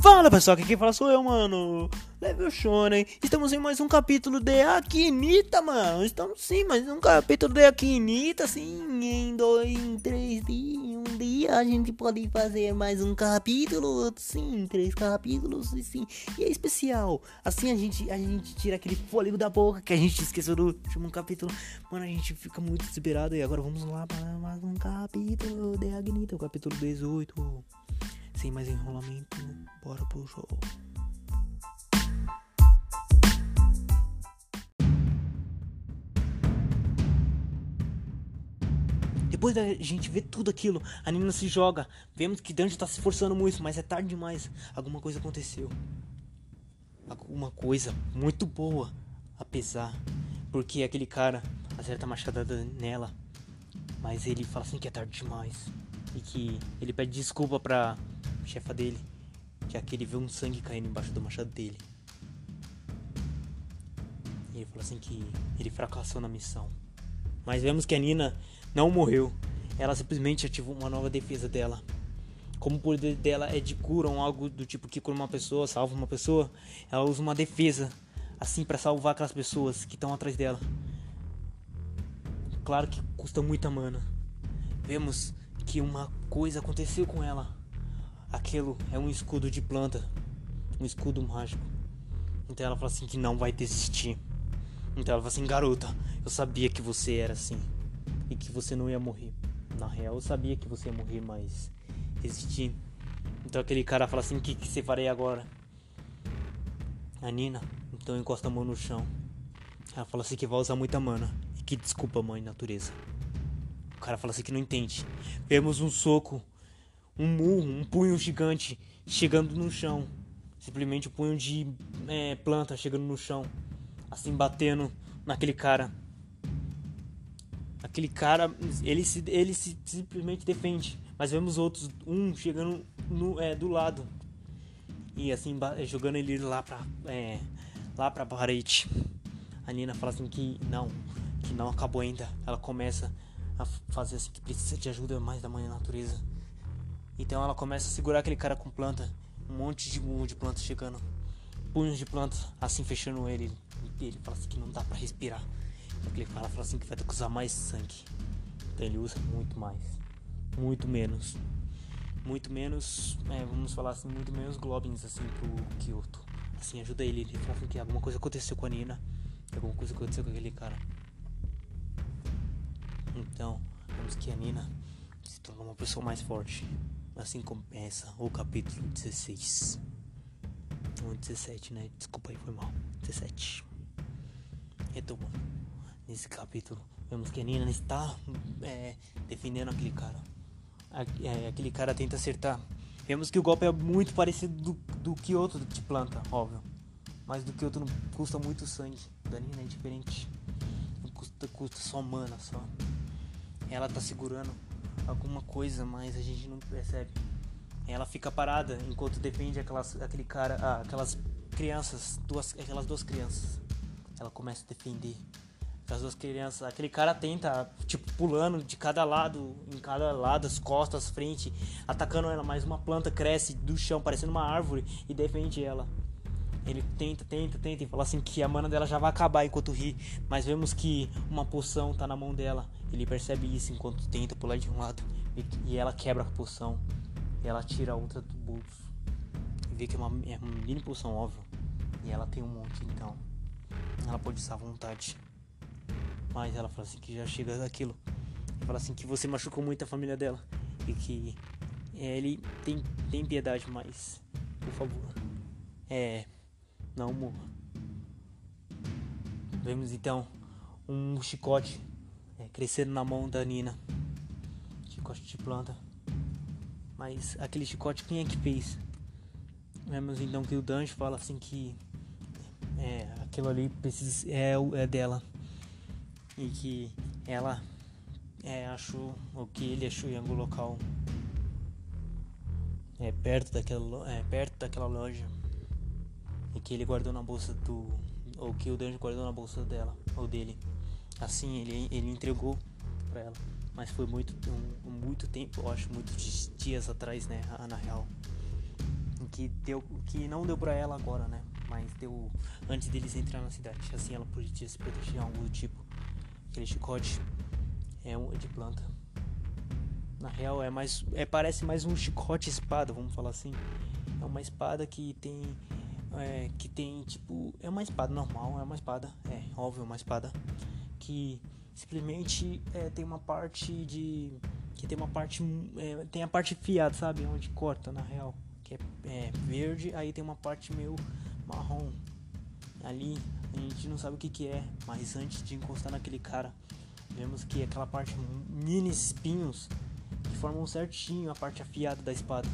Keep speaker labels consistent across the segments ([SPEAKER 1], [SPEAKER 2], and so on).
[SPEAKER 1] Fala pessoal, aqui quem fala sou eu, mano. Level Shonen. Estamos em mais um capítulo de Akinita, mano. Estamos sim, mais um capítulo de Akinita, sim. Em dois, em três dias, um dia a gente pode fazer mais um capítulo, sim, três capítulos, sim. E é especial. Assim a gente, a gente tira aquele fôlego da boca que a gente esqueceu do último capítulo. Mano, a gente fica muito desesperado. E agora vamos lá para mais um capítulo de Akinita, o capítulo 18. Sem mais enrolamento, bora pro show. Depois da gente ver tudo aquilo, a Nina se joga. Vemos que Danjo tá se esforçando muito, mas é tarde demais. Alguma coisa aconteceu. Alguma coisa muito boa, apesar. Porque aquele cara acerta a machadada nela. Mas ele fala assim que é tarde demais. E que ele pede desculpa pra chefa dele, que é aquele vê um sangue caindo embaixo do machado dele. E ele fala assim que ele fracassou na missão. Mas vemos que a Nina não morreu. Ela simplesmente ativou uma nova defesa dela. Como o poder dela é de cura ou algo do tipo que cura uma pessoa, salva uma pessoa, ela usa uma defesa assim para salvar aquelas pessoas que estão atrás dela. Claro que custa muita mana. Vemos que uma coisa aconteceu com ela. Aquilo é um escudo de planta, um escudo mágico. Então ela fala assim que não vai desistir. Então ela fala assim, garota, eu sabia que você era assim e que você não ia morrer. Na real, eu sabia que você ia morrer, mas resisti. Então aquele cara fala assim, o que, que você faria agora? A Nina, então encosta a mão no chão. Ela fala assim que vai usar muita mana. E que desculpa, mãe, natureza. O cara fala assim que não entende. Vemos um soco um murro, um punho gigante chegando no chão. Simplesmente um punho de é, planta chegando no chão. Assim, batendo naquele cara. Aquele cara, ele se, ele se simplesmente defende. Mas vemos outros, um chegando no, é, do lado. E assim, jogando ele lá pra, é, lá pra parede. A Nina fala assim que não, que não acabou ainda. Ela começa a fazer assim que precisa de ajuda mais da mãe natureza. Então ela começa a segurar aquele cara com planta. Um monte de murro de planta chegando. Punhos de planta assim fechando ele. E ele fala assim que não dá pra respirar. Aquele cara fala assim que vai ter que usar mais sangue. Então ele usa muito mais. Muito menos. Muito menos. É, vamos falar assim, muito menos globins assim pro Kyoto. Assim, ajuda ele. Ele fala assim que alguma coisa aconteceu com a Nina. Alguma coisa aconteceu com aquele cara. Então, vemos que a Nina se tornou uma pessoa mais forte. Assim começa o capítulo 16. Ou 17, né? Desculpa aí, foi mal. 17. Retomando. Nesse capítulo, vemos que a Nina está é, defendendo aquele cara. É, aquele cara tenta acertar. Vemos que o golpe é muito parecido do, do que outro de planta, óbvio. Mas do que outro não custa muito sangue. Da Nina é diferente. Não custa, custa só mana, só. Ela tá segurando alguma coisa, mas a gente não percebe. Ela fica parada enquanto defende aquelas, aquele cara, ah, aquelas crianças, duas, aquelas duas crianças. Ela começa a defender aquelas duas crianças. Aquele cara tenta, tipo, pulando de cada lado, em cada lado, as costas, frente, atacando ela. Mas uma planta cresce do chão, parecendo uma árvore, e defende ela. Ele tenta, tenta, tenta e fala assim que a mana dela já vai acabar enquanto ri. Mas vemos que uma poção tá na mão dela. Ele percebe isso enquanto tenta pular de um lado. E, ela quebra a poção. E ela tira a outra do bolso. E vê que é uma, é uma mini poção, óbvio. E ela tem um monte, então. Ela pode usar à vontade. Mas ela fala assim que já chega daquilo. Fala assim que você machucou muito a família dela. E que é, ele tem, tem piedade, mas. Por favor. É. Não morra. Vemos então um chicote é, crescendo na mão da Nina. Chicote de planta. Mas aquele chicote quem é que fez? Vemos então que o Danjo fala assim que é, aquilo ali precisa, é, é dela. E que ela é, achou, o que ele achou em algum local é, perto, daquela, é, perto daquela loja. E que ele guardou na bolsa do. Ou que o Danjo guardou na bolsa dela, ou dele. Assim, ele, ele entregou pra ela. Mas foi muito, um, muito tempo, acho, muitos dias atrás, né? Na real. que deu que não deu pra ela agora, né? Mas deu antes deles entrar na cidade. Assim ela podia se proteger de algo do tipo. Aquele chicote é um de planta. Na real é mais é parece mais um chicote espada, vamos falar assim. É uma espada que tem é, que tem tipo é uma espada normal, é uma espada, é óbvio, uma espada que simplesmente é, tem uma parte de que tem uma parte é, tem a parte fiada, sabe, onde corta na real, que é, é, verde, aí tem uma parte meio marrom. Ali, a gente não sabe o que que é, mas antes de encostar naquele cara, vemos que aquela parte mini espinhos que formam certinho a parte afiada da espada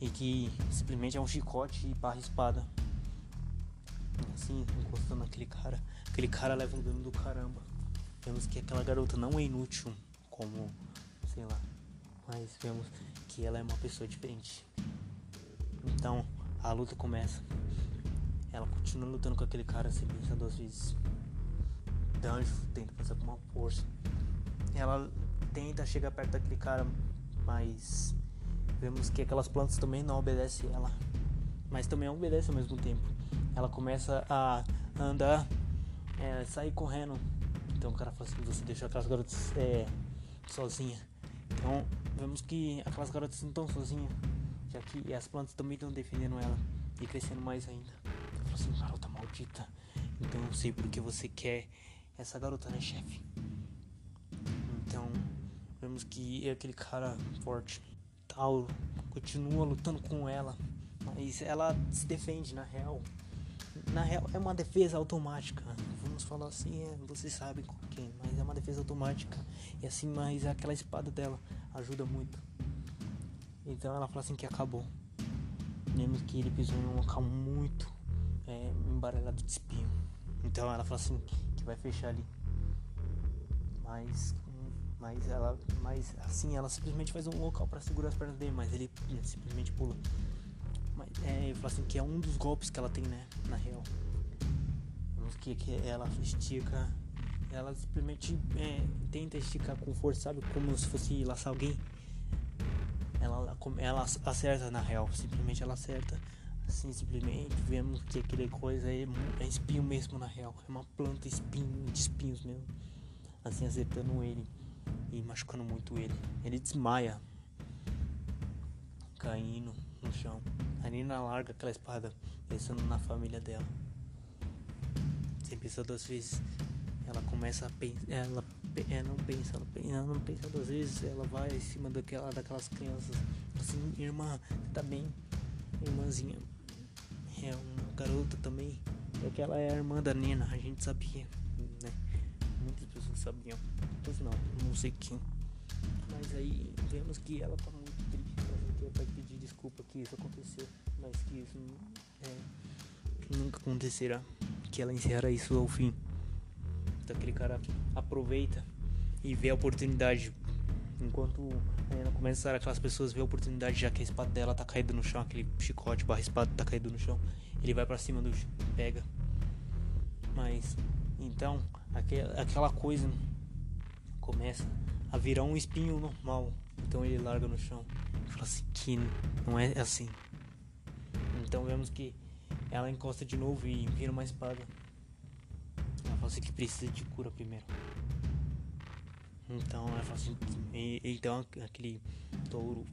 [SPEAKER 1] e que simplesmente é um chicote e barra espada. Assim, encostando naquele cara. Aquele cara leva um dano do caramba. Vemos que aquela garota não é inútil, como, sei lá, mas vemos que ela é uma pessoa diferente. Então, a luta começa. Ela continua lutando com aquele cara sem pensar duas vezes. Danjo tenta fazer uma força. Ela tenta chegar perto daquele cara, mas Vemos que aquelas plantas também não obedecem ela, mas também obedecem ao mesmo tempo. Ela começa a andar, é, sair correndo. Então o cara fala assim: você deixou aquelas garotas é, sozinha. Então vemos que aquelas garotas não estão sozinhas, já que as plantas também estão defendendo ela e crescendo mais ainda. Ela fala assim: garota maldita. Então eu sei porque você quer essa garota, né, chefe? Então vemos que é aquele cara forte Tauro continua lutando com ela, mas ela se defende na real. Na real é uma defesa automática. Vamos falar assim, é, vocês sabem com quem, mas é uma defesa automática. E assim, mas aquela espada dela ajuda muito. Então ela fala assim que acabou. Lembra que ele pisou em um local muito é, embaralhado de espinho. Então ela fala assim que vai fechar ali. Mas mas ela, mas assim, ela simplesmente faz um local para segurar as pernas dele, mas ele, ele simplesmente pula. Mas é, eu falo assim que é um dos golpes que ela tem, né, na real. Vemos que, que ela estica, ela simplesmente é, tenta esticar com força, sabe, como se fosse laçar alguém. Ela, ela acerta na real, simplesmente ela acerta. Assim, simplesmente vemos que aquele coisa é, é espinho mesmo na real. É uma planta espinho, de espinhos mesmo. Assim, acertando ele e machucando muito ele. Ele desmaia, caindo no chão. A Nina larga aquela espada, pensando na família dela. Sem pensar duas vezes, ela começa a pensar. Ela, ela não pensa, ela, ela não pensa duas vezes, ela vai em cima daquela, daquelas crianças. Assim, irmã, tá bem? Irmãzinha. É uma garota também. É que ela é a irmã da Nina, a gente sabia, sabiam. Pois não, não sei quem. Mas aí vemos que ela tá muito triste. Ela vai pedir desculpa que isso aconteceu. Mas que isso é, nunca acontecerá. Que ela encerra isso ao fim. Então aquele cara aproveita e vê a oportunidade. Enquanto é, começar aquelas pessoas ver a oportunidade, já que a espada dela tá caída no chão, aquele chicote barra espada tá caído no chão, ele vai para cima do pega. Mas então aquela coisa começa a virar um espinho normal. Então ele larga no chão fala assim que não é assim. Então vemos que ela encosta de novo e vira uma espada. Ela fala assim que precisa de cura primeiro. Então ela fala assim, e, então aquele touro,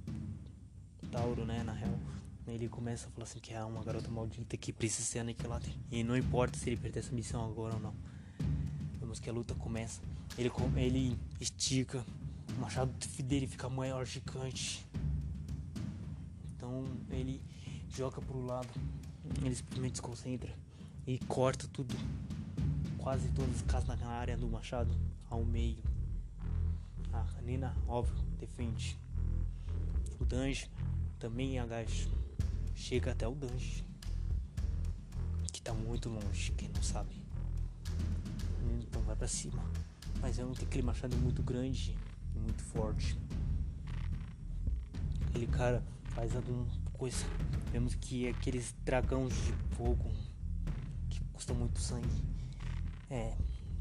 [SPEAKER 1] Tauro, né, na real, ele começa a falar assim que é uma garota maldita que precisa ser aniquilada. E não importa se ele perder essa missão agora ou não. Vemos que a luta começa. Ele, ele estica, o machado dele fica maior, gigante. Então ele joga pro lado, ele simplesmente se concentra e corta tudo, quase todas as casas na área do machado, ao meio. A Nina, óbvio, defende. O Dange também agacha, chega até o Dange, que tá muito longe, quem não sabe. Vai pra cima. Mas não tenho aquele machado muito grande e muito forte. Aquele cara faz alguma coisa. Vemos que aqueles dragões de fogo que custam muito sangue. É,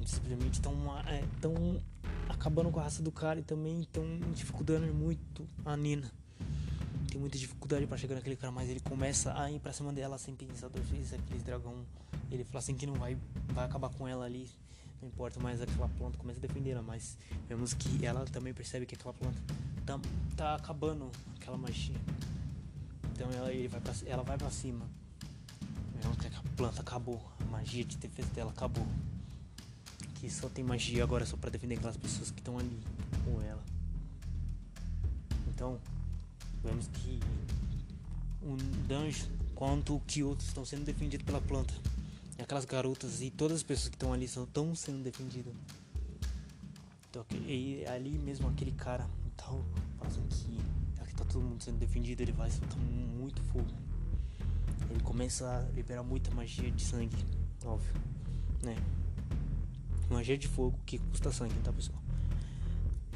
[SPEAKER 1] simplesmente estão é, tão acabando com a raça do cara e também estão dificultando muito a Nina. tem muita dificuldade para chegar naquele cara, mas ele começa a ir pra cima dela sem pensar duas vezes. Aquele dragão, ele fala assim que não vai, vai acabar com ela ali. Não importa mais aquela planta começa a defender ela, mas vemos que ela também percebe que aquela planta tá, tá acabando aquela magia. Então ela, vai pra, ela vai pra cima. Vemos que a planta acabou, a magia de defesa dela acabou. Que só tem magia agora só para defender aquelas pessoas que estão ali com ela. Então, vemos que um dungeon quanto que outros estão sendo defendidos pela planta. Aquelas garotas e todas as pessoas que estão ali estão sendo defendidas. Então, e ali mesmo aquele cara, então, fazem que aqui tá todo mundo sendo defendido, ele vai soltar muito fogo. Ele começa a liberar muita magia de sangue, óbvio, né? Magia de fogo que custa sangue, tá pessoal?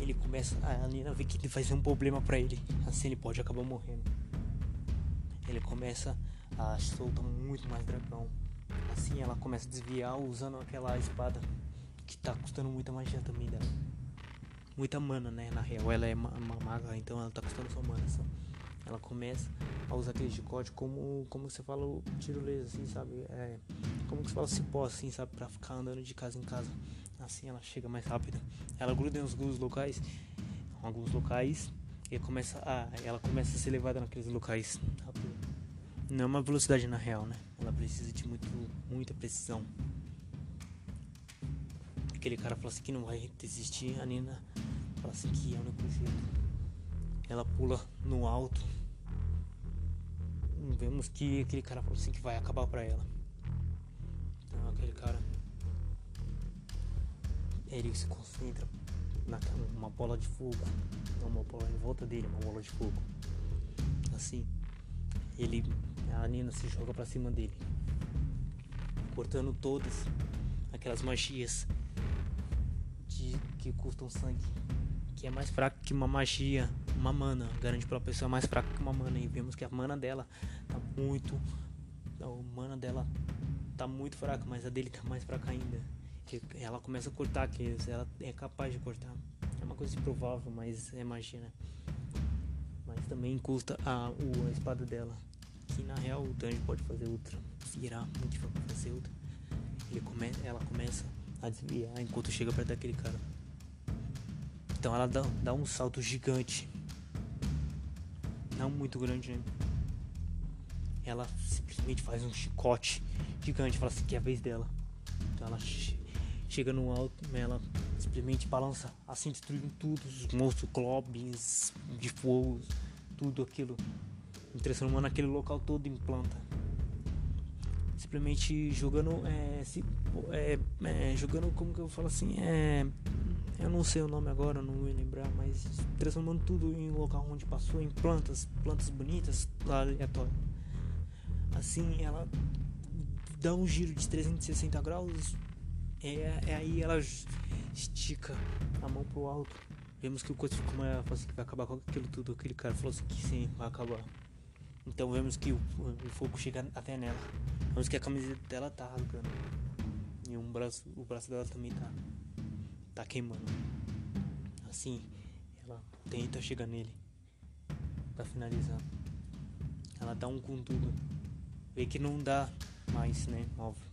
[SPEAKER 1] ele começa a Nina ver que vai ser um problema para ele. Assim ele pode acabar morrendo. Ele começa a soltar muito mais dragão. Assim ela começa a desviar usando aquela espada que tá custando muita magia também dela. Muita mana, né? Na real, ela é uma, maga, então ela tá custando só mana. Só. Ela começa a usar aquele chicote como, como você fala o tiro assim, sabe? É, como que você fala cipó, assim, sabe? Pra ficar andando de casa em casa. Assim ela chega mais rápido. Ela gruda em alguns locais, alguns locais, e começa a, ela começa a ser levada naqueles locais rápido. Não é uma velocidade na real, né? Ela precisa de muito, muita precisão. Aquele cara fala assim que não vai desistir, a Nina fala assim que é o único jeito. Ela pula no alto. Vemos que aquele cara fala assim que vai acabar pra ela. Então aquele cara ele se concentra numa bola de fogo, não uma bola em volta dele, uma bola de fogo. Assim, ele, a Nina se joga para cima dele, cortando todas aquelas magias de, que custam sangue, que é mais fraco que uma magia, uma mana, garante para a pessoa mais fraca que uma mana. E vemos que a mana dela tá muito, a mana dela tá muito fraca, mas a dele tá mais fraca ainda ela começa a cortar aqueles, ela é capaz de cortar. É uma coisa improvável, mas é magia, né? Mas também custa a, a espada dela. Que na real o Tanji pode fazer outra. Virar muito difícil fazer outra. Ele come, ela começa a desviar enquanto chega perto daquele cara. Então ela dá, dá um salto gigante. Não muito grande, né? Ela simplesmente faz um chicote gigante. Fala assim que é a vez dela. Então ela chega no alto, ela simplesmente balança, assim destruindo tudo, os monstros, globins de fogo, tudo aquilo, transformando aquele local todo em planta. Simplesmente jogando, é, se, é, é, jogando como que eu falo assim, é, eu não sei o nome agora, não vou lembrar, mas transformando tudo em local onde passou em plantas, plantas bonitas, aleatório. Assim, ela dá um giro de 360 graus, é, é aí ela estica a mão pro alto. Vemos que o coach como falou assim, que vai acabar com aquilo tudo. Aquele cara falou assim que sim, vai acabar. Então vemos que o, o fogo chega até nela. Vemos que a camiseta dela tá rasgando. E um braço, o braço dela também tá, tá queimando. Assim, ela tenta chegar nele pra finalizar. Ela dá um com tudo. Vê que não dá mais, né? Óbvio.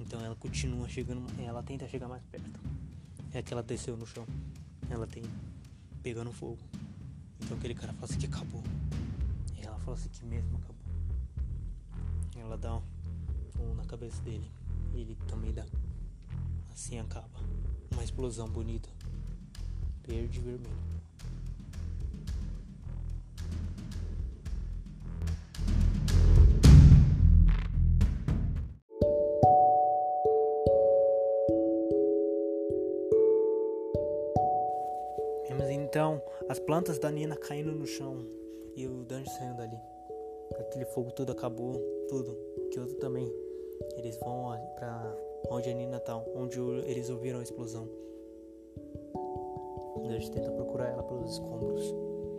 [SPEAKER 1] Então ela continua chegando, ela tenta chegar mais perto. É que ela desceu no chão. Ela tem pegando fogo. Então aquele cara fala assim que acabou. E ela fala assim que mesmo acabou. Ela dá um, um na cabeça dele. E ele também dá. Assim acaba. Uma explosão bonita. Verde e vermelho. Plantas da Nina caindo no chão e o Danjo saindo dali. Aquele fogo tudo acabou, tudo. Que outro também. Eles vão para onde a Nina tá, onde eles ouviram a explosão. O Danjo tenta procurar ela pelos escombros.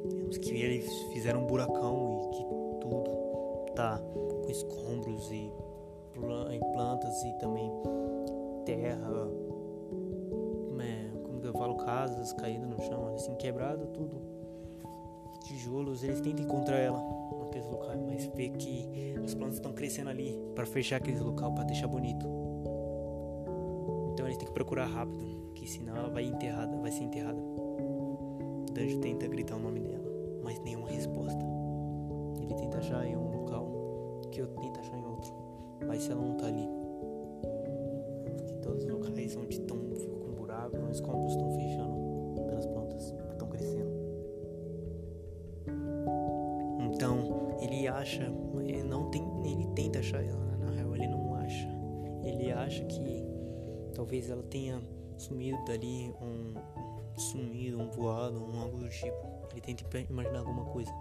[SPEAKER 1] Vemos que eles fizeram um buracão e que tudo tá com escombros e plantas e também terra, casas caídas no chão, assim, quebrado tudo. tijolos, eles tentam encontrar ela naqueles locais, mas vê que as plantas estão crescendo ali para fechar aquele local, para deixar bonito. Então eles têm que procurar rápido, que senão ela vai enterrada, vai ser enterrada. O Danjo tenta gritar o nome dela, mas nenhuma resposta. Ele tenta achar em um local, que eu tento achar em outro, mas se ela não tá ali, tenha sumido dali, um sumido, um voado, um algo do tipo. Ele tenta imaginar alguma coisa.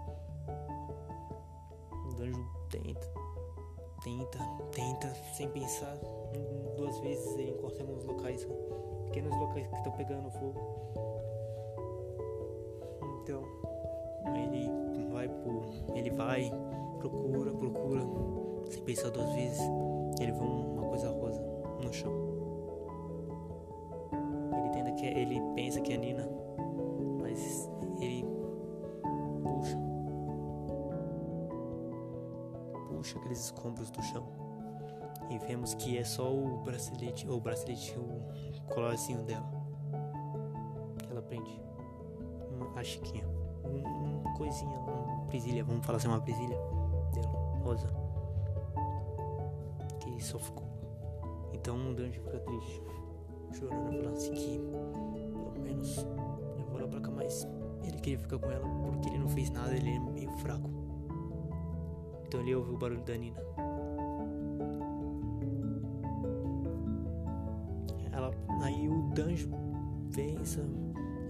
[SPEAKER 1] O anjo tenta, tenta, tenta, sem pensar duas vezes ele encosta em alguns locais, pequenos locais que estão pegando fogo. Então ele vai ele vai, procura, procura, sem pensar duas vezes, ele vê uma coisa rosa no chão. Aqueles escombros do chão e vemos que é só o bracelete, o bracelete, o colarzinho dela que ela prende, uma chiquinha, um, uma coisinha, uma presilha, vamos falar assim, uma presilha dela, rosa, que só ficou. Então o Danjo fica triste, chorando, falando assim que pelo menos eu vou lá pra cá, mas ele queria ficar com ela porque ele não fez nada, ele é meio fraco. Então ele ouviu o barulho da Nina. Ela, aí o Danjo pensa,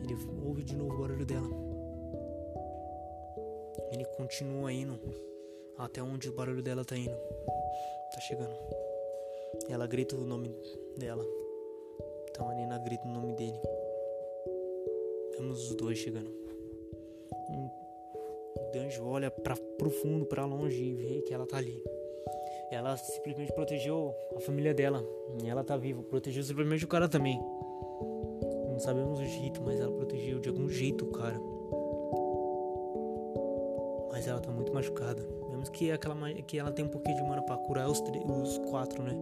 [SPEAKER 1] ele ouve de novo o barulho dela. Ele continua indo até onde o barulho dela tá indo. Tá chegando. Ela grita o nome dela. Então a Nina grita o nome dele. Vemos os dois chegando. Danjo olha para pro fundo, para longe e vê que ela tá ali. Ela simplesmente protegeu a família dela. E ela tá viva. Protegeu simplesmente o cara também. Não sabemos o jeito, mas ela protegeu de algum jeito o cara. Mas ela tá muito machucada. Vemos que, aquela, que ela tem um pouquinho de mana pra curar os, os quatro, né?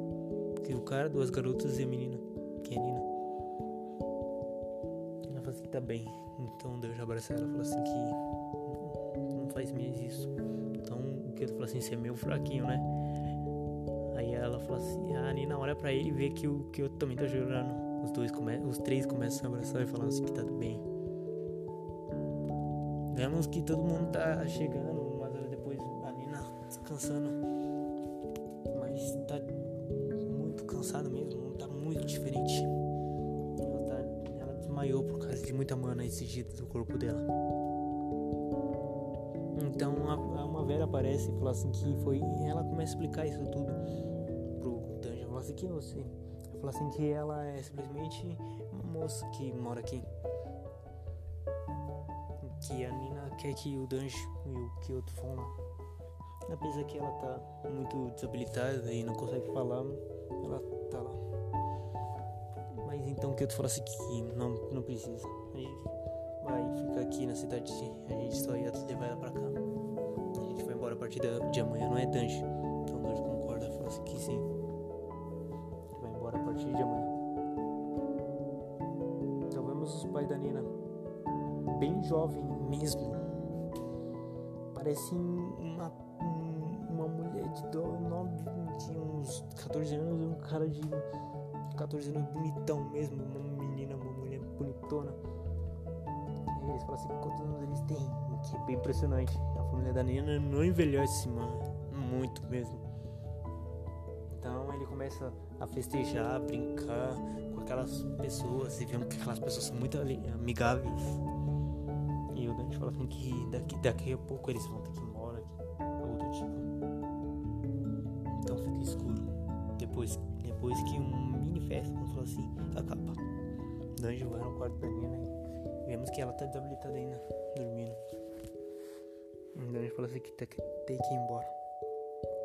[SPEAKER 1] Que o cara, duas garotas e a menina, que é a Nina. Ela fala assim tá bem. Então Deus abraça ela e fala assim que faz isso. Então o ele fala assim, você é meio fraquinho, né? Aí ela fala assim, a Nina olha pra ele e vê que o eu também tá chorando. Os dois os três começam a abraçar e falar assim que tá tudo bem. Vemos que todo mundo tá chegando, umas horas depois a Nina descansando. Mas tá muito cansada mesmo, tá muito diferente. Ela, tá, ela desmaiou por causa de muita mana exigida do corpo dela. A, uma velha aparece e fala assim que foi. Ela começa a explicar isso tudo pro Dungeon. Fala assim que você. Fala assim que ela é simplesmente uma moça que mora aqui. Que a Nina quer que o Danjo e o Kyoto vão lá. Apesar que ela tá muito desabilitada e não consegue falar, ela tá lá. Mas então Kyoto fala assim que não, não precisa. A gente vai ficar aqui na cidade, a gente só ia levar ela pra cá. Partir de amanhã, não é Danjo. Então Danjo concorda, fala assim que sim. Vai embora a partir de amanhã. Então vemos os pais da Nina bem jovem mesmo. Parece uma, uma mulher de 9, de uns 14 anos e um cara de 14 anos bonitão mesmo. Uma menina, uma mulher bonitona. E eles falam assim, quantos anos eles têm? Que é bem impressionante. Família da Nina não envelhece, mano. Muito mesmo. Então ele começa a festejar, a brincar com aquelas pessoas. E vemos que aquelas pessoas são muito amigáveis. E o Dante fala assim que daqui, daqui a pouco eles vão ter que ir embora, ou do tipo. Então fica escuro. Depois, depois que um mini festa, vamos falar assim, acaba. Dante vai no quarto da Nina e vemos que ela tá desabilitada ainda, dormindo. O Dante fala assim que tem, que ir embora.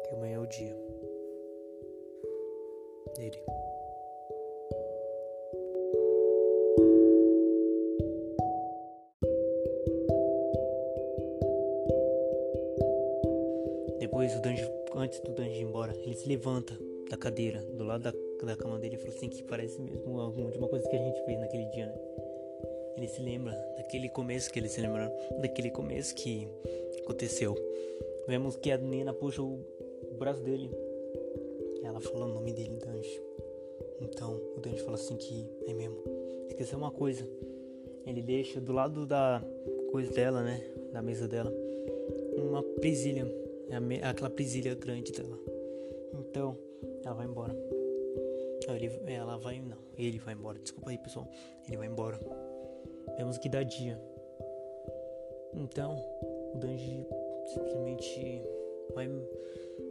[SPEAKER 1] Que amanhã é o dia dele. Depois o Danjo, antes do Danjo ir embora, ele se levanta da cadeira, do lado da, da cama dele e falou assim que parece mesmo alguma de uma coisa que a gente fez naquele dia, né? Ele se lembra daquele começo que ele se lembra, daquele começo que aconteceu. Vemos que a Nina puxa o braço dele. Ela fala o nome dele, Danjo. Então o Danjo fala assim que é mesmo. Esqueceu uma coisa. Ele deixa do lado da coisa dela, né? Da mesa dela. Uma presilha. É aquela presilha grande dela. Então, ela vai embora. Ele, ela vai. Não, ele vai embora. Desculpa aí, pessoal. Ele vai embora. Vemos que dá dia. Então, o Danji simplesmente vai,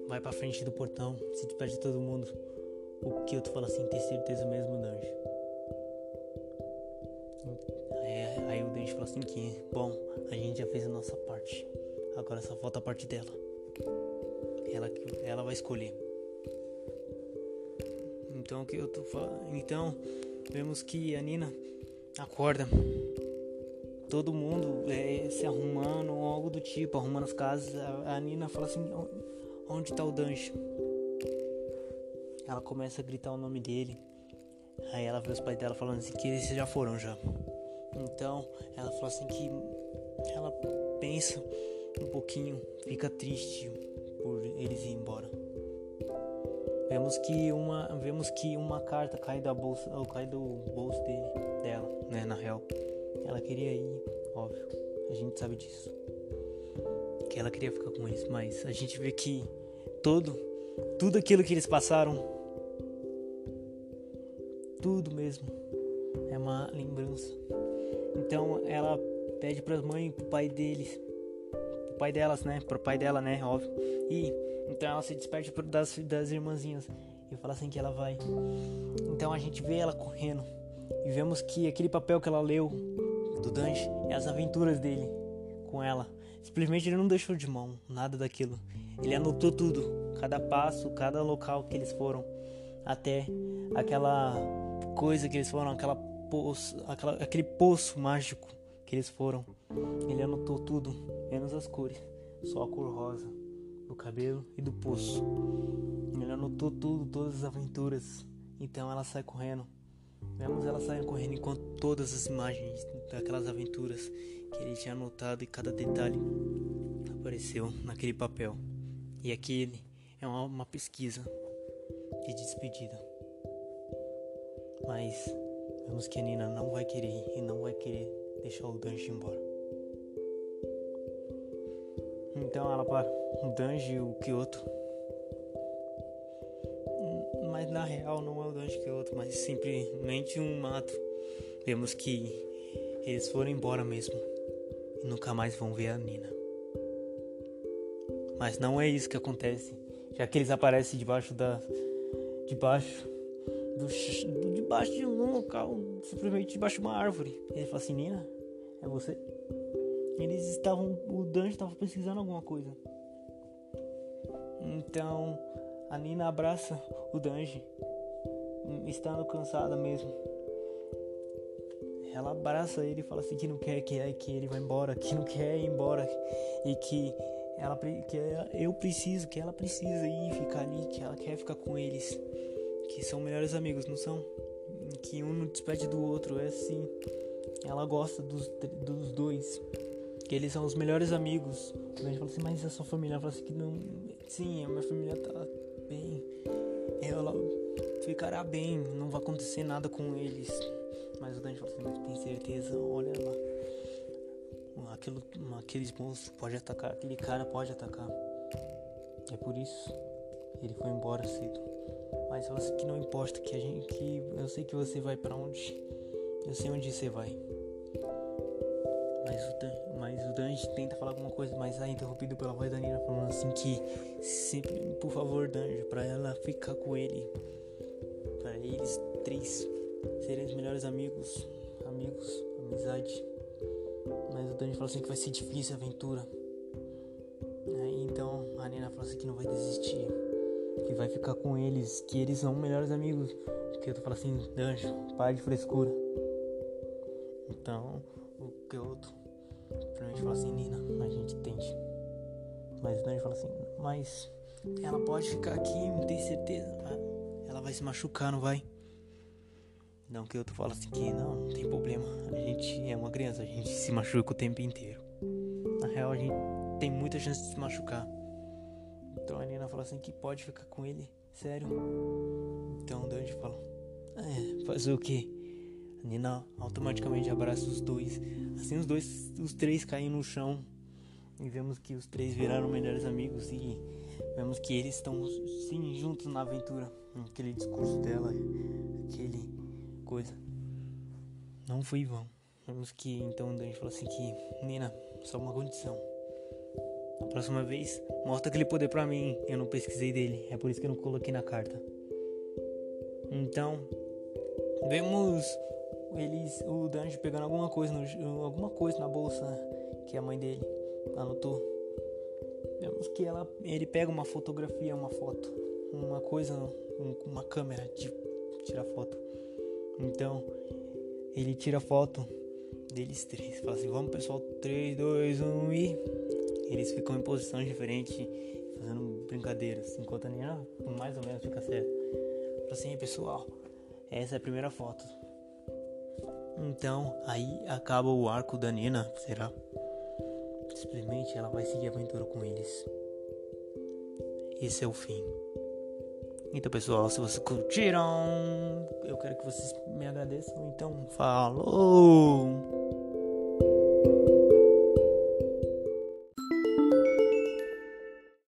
[SPEAKER 1] vai pra frente do portão, se despede de todo mundo. O que eu tô falando assim, ter certeza mesmo, Danji. Aí, aí o Danji fala assim que, bom, a gente já fez a nossa parte. Agora só falta a parte dela. Ela, ela vai escolher. Então o que eu tô falando. Então, vemos que a Nina acorda todo mundo é, se arrumando ou algo do tipo, arrumando as casas. A, a Nina fala assim: onde está o Danjo? Ela começa a gritar o nome dele. Aí ela vê os pais dela falando assim que eles já foram já. Então ela fala assim que ela pensa um pouquinho, fica triste por eles ir embora. Vemos que uma, vemos que uma carta cai da bolsa, ou cai do bolso dele, dela, né, na real. Ela queria ir, óbvio. A gente sabe disso. Que ela queria ficar com eles, mas a gente vê que todo, tudo aquilo que eles passaram, tudo mesmo, é uma lembrança. Então ela pede para as mães, pro pai deles, pro pai delas, né, pro pai dela, né, óbvio. E então ela se despede das, das irmãzinhas e fala assim que ela vai. Então a gente vê ela correndo e vemos que aquele papel que ela leu do Danji e as aventuras dele com ela. Simplesmente ele não deixou de mão nada daquilo. Ele anotou tudo, cada passo, cada local que eles foram, até aquela coisa que eles foram, aquela poço, aquela, aquele poço mágico que eles foram. Ele anotou tudo, menos as cores, só a cor rosa do cabelo e do poço. Ele anotou tudo, todas as aventuras. Então ela sai correndo Vemos ela saindo correndo enquanto todas as imagens daquelas aventuras que ele tinha anotado e cada detalhe apareceu naquele papel. E aquele é uma, uma pesquisa de despedida. Mas vemos que a Nina não vai querer e não vai querer deixar o Danji embora. Então ela para o Danji e o Kyoto real não é o Dante que é outro, mas simplesmente um mato. Vemos que eles foram embora mesmo e nunca mais vão ver a Nina. Mas não é isso que acontece, já que eles aparecem debaixo da debaixo do, debaixo de um local, simplesmente debaixo de uma árvore. Ele fala assim, Nina, é você? Eles estavam, o Dante estava pesquisando alguma coisa. Então, a Nina abraça o Danji, estando cansada mesmo. Ela abraça ele e fala assim que não quer que, que ele vá embora, que não quer ir embora e que ela que eu preciso, que ela precisa ir ficar ali, que ela quer ficar com eles, que são melhores amigos, não são? Que um não despede do outro, é assim. Ela gosta dos, dos dois, que eles são os melhores amigos. A gente fala assim, mas a sua família? Ela fala assim que não, sim, a minha família tá bem, ela ficará bem, não vai acontecer nada com eles. Mas o Dante assim, tem certeza, olha lá. Aquilo, aqueles monstros pode atacar, aquele cara pode atacar. É por isso ele foi embora cedo. Mas sei que não importa que a gente que eu sei que você vai para onde. Eu sei onde você vai. Mas o, Dan, mas o Danji tenta falar alguma coisa, mas é interrompido pela voz da Nina falando assim que sempre, por favor, Danji, para ela ficar com ele, para eles três serem os melhores amigos, amigos, amizade. Mas o Danji fala assim que vai ser difícil a aventura. É, então a Nina fala assim que não vai desistir, que vai ficar com eles, que eles são melhores amigos. Que eu tô falando assim, Danjo, pai de frescura. Então, fala assim, Nina, a gente tente. Mas o Danny fala assim, mas ela pode ficar aqui, não tem certeza. Ela vai se machucar, não vai? Não que tô falando assim que não, não tem problema. A gente é uma criança, a gente se machuca o tempo inteiro. Na real, a gente tem muita chance de se machucar. Então a Nina fala assim que pode ficar com ele, sério. Então o Dandy fala, é, fazer o que? A Nina automaticamente abraça os dois. Assim os dois, os três caem no chão. E vemos que os três viraram melhores amigos e vemos que eles estão sim juntos na aventura. Aquele discurso dela, aquele coisa. Não foi vão. Vemos que então o Dandy falou assim que, Nina, só uma condição. A próxima vez, mostra aquele poder pra mim. Eu não pesquisei dele, é por isso que eu não coloquei na carta. Então, vemos eles, o Dandy pegando alguma coisa, no, alguma coisa na bolsa que a mãe dele anotou. Vemos que ela, ele pega uma fotografia, uma foto, uma coisa, uma câmera de tirar foto. Então, ele tira foto deles três. Fala assim: vamos pessoal, 3, 2, 1 e. Eles ficam em posições diferentes, fazendo brincadeiras, enquanto a Nina mais ou menos fica certo. Fala assim: pessoal, essa é a primeira foto. Então, aí acaba o arco da Nina, será? Simplesmente ela vai seguir a aventura com eles. Esse é o fim. Então, pessoal, se vocês curtiram, eu quero que vocês me agradeçam. Então, falou!